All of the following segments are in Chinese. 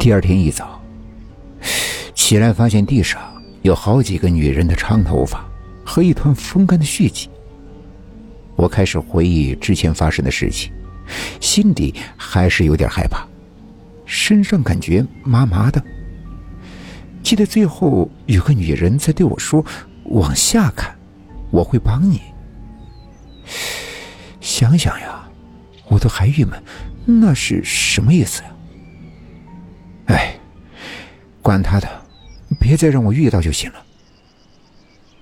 第二天一早起来，发现地上有好几个女人的长头发和一团风干的血迹。我开始回忆之前发生的事情，心底还是有点害怕，身上感觉麻麻的。记得最后有个女人在对我说：“往下看，我会帮你。”想想呀，我都还郁闷，那是什么意思呀？哎，管他的，别再让我遇到就行了。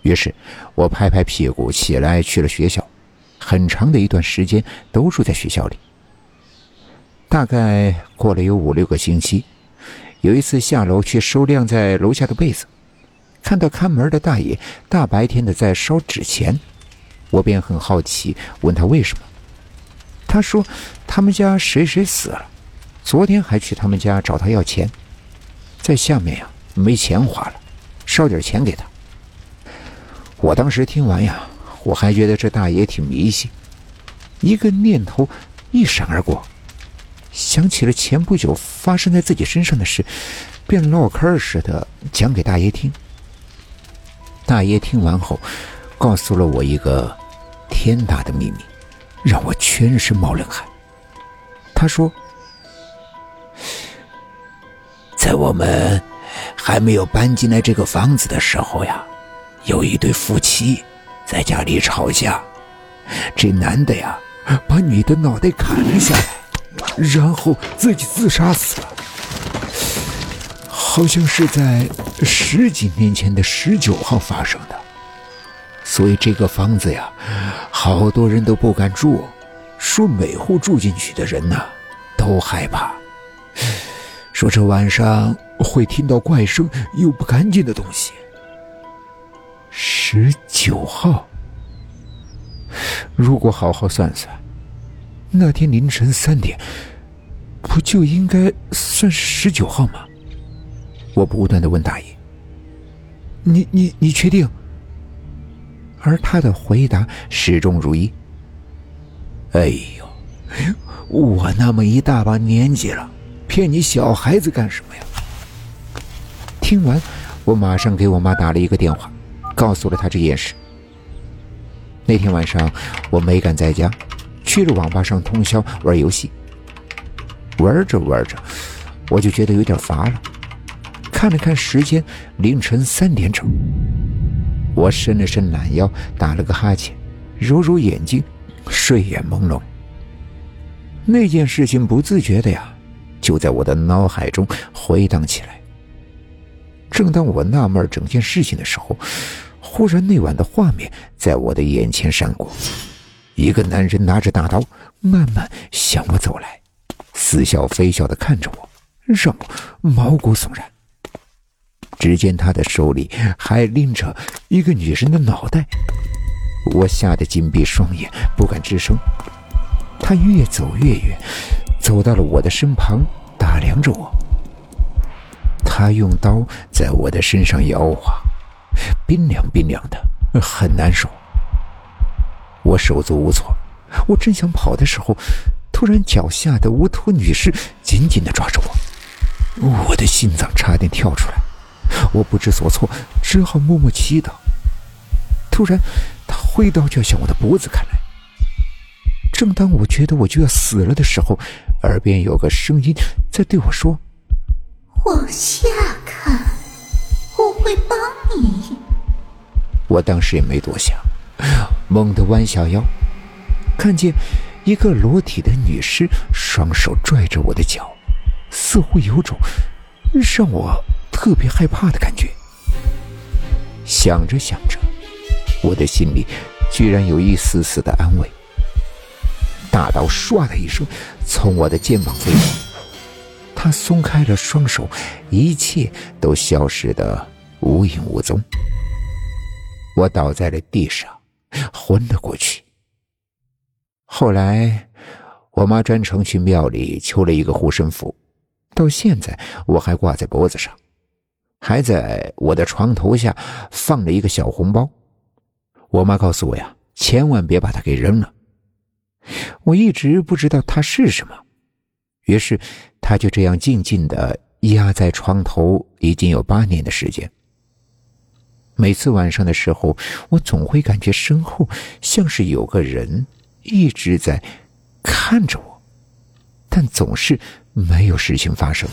于是，我拍拍屁股起来去了学校，很长的一段时间都住在学校里。大概过了有五六个星期，有一次下楼去收晾在楼下的被子，看到看门的大爷大白天的在烧纸钱，我便很好奇，问他为什么。他说他们家谁谁死了。昨天还去他们家找他要钱，在下面呀没钱花了，烧点钱给他。我当时听完呀，我还觉得这大爷挺迷信，一个念头一闪而过，想起了前不久发生在自己身上的事，便唠嗑似的讲给大爷听。大爷听完后，告诉了我一个天大的秘密，让我全身冒冷汗。他说。在我们还没有搬进来这个房子的时候呀，有一对夫妻在家里吵架。这男的呀，把女的脑袋砍了下来，然后自己自杀死了。好像是在十几年前的十九号发生的。所以这个房子呀，好多人都不敢住，说每户住进去的人呢，都害怕。说这晚上会听到怪声，有不干净的东西。十九号，如果好好算算，那天凌晨三点，不就应该算是十九号吗？我不断的问大爷：“你你你确定？”而他的回答始终如一：“哎呦，我那么一大把年纪了。”骗你小孩子干什么呀？听完，我马上给我妈打了一个电话，告诉了她这件事。那天晚上我没敢在家，去了网吧上通宵玩游戏。玩着玩着，我就觉得有点乏了，看了看时间，凌晨三点整。我伸了伸懒腰，打了个哈欠，揉揉眼睛，睡眼朦胧。那件事情不自觉的呀。就在我的脑海中回荡起来。正当我纳闷整件事情的时候，忽然那晚的画面在我的眼前闪过：一个男人拿着大刀，慢慢向我走来，似笑非笑的看着我，让我毛骨悚然。只见他的手里还拎着一个女人的脑袋，我吓得紧闭双眼，不敢吱声。他越走越远。走到了我的身旁，打量着我。他用刀在我的身上摇晃，冰凉冰凉的，很难受。我手足无措，我正想跑的时候，突然脚下的无头女士紧紧的抓着我，我的心脏差点跳出来。我不知所措，只好默默祈祷。突然，他挥刀就要向我的脖子砍来。正当我觉得我就要死了的时候，耳边有个声音在对我说：“往下看，我会帮你。”我当时也没多想，猛地弯下腰，看见一个裸体的女尸，双手拽着我的脚，似乎有种让我特别害怕的感觉。想着想着，我的心里居然有一丝丝的安慰。大刀唰的一声从我的肩膀飞过，他松开了双手，一切都消失的无影无踪。我倒在了地上，昏了过去。后来，我妈专程去庙里求了一个护身符，到现在我还挂在脖子上，还在我的床头下放了一个小红包。我妈告诉我呀，千万别把它给扔了。我一直不知道它是什么，于是它就这样静静的压在床头已经有八年的时间。每次晚上的时候，我总会感觉身后像是有个人一直在看着我，但总是没有事情发生。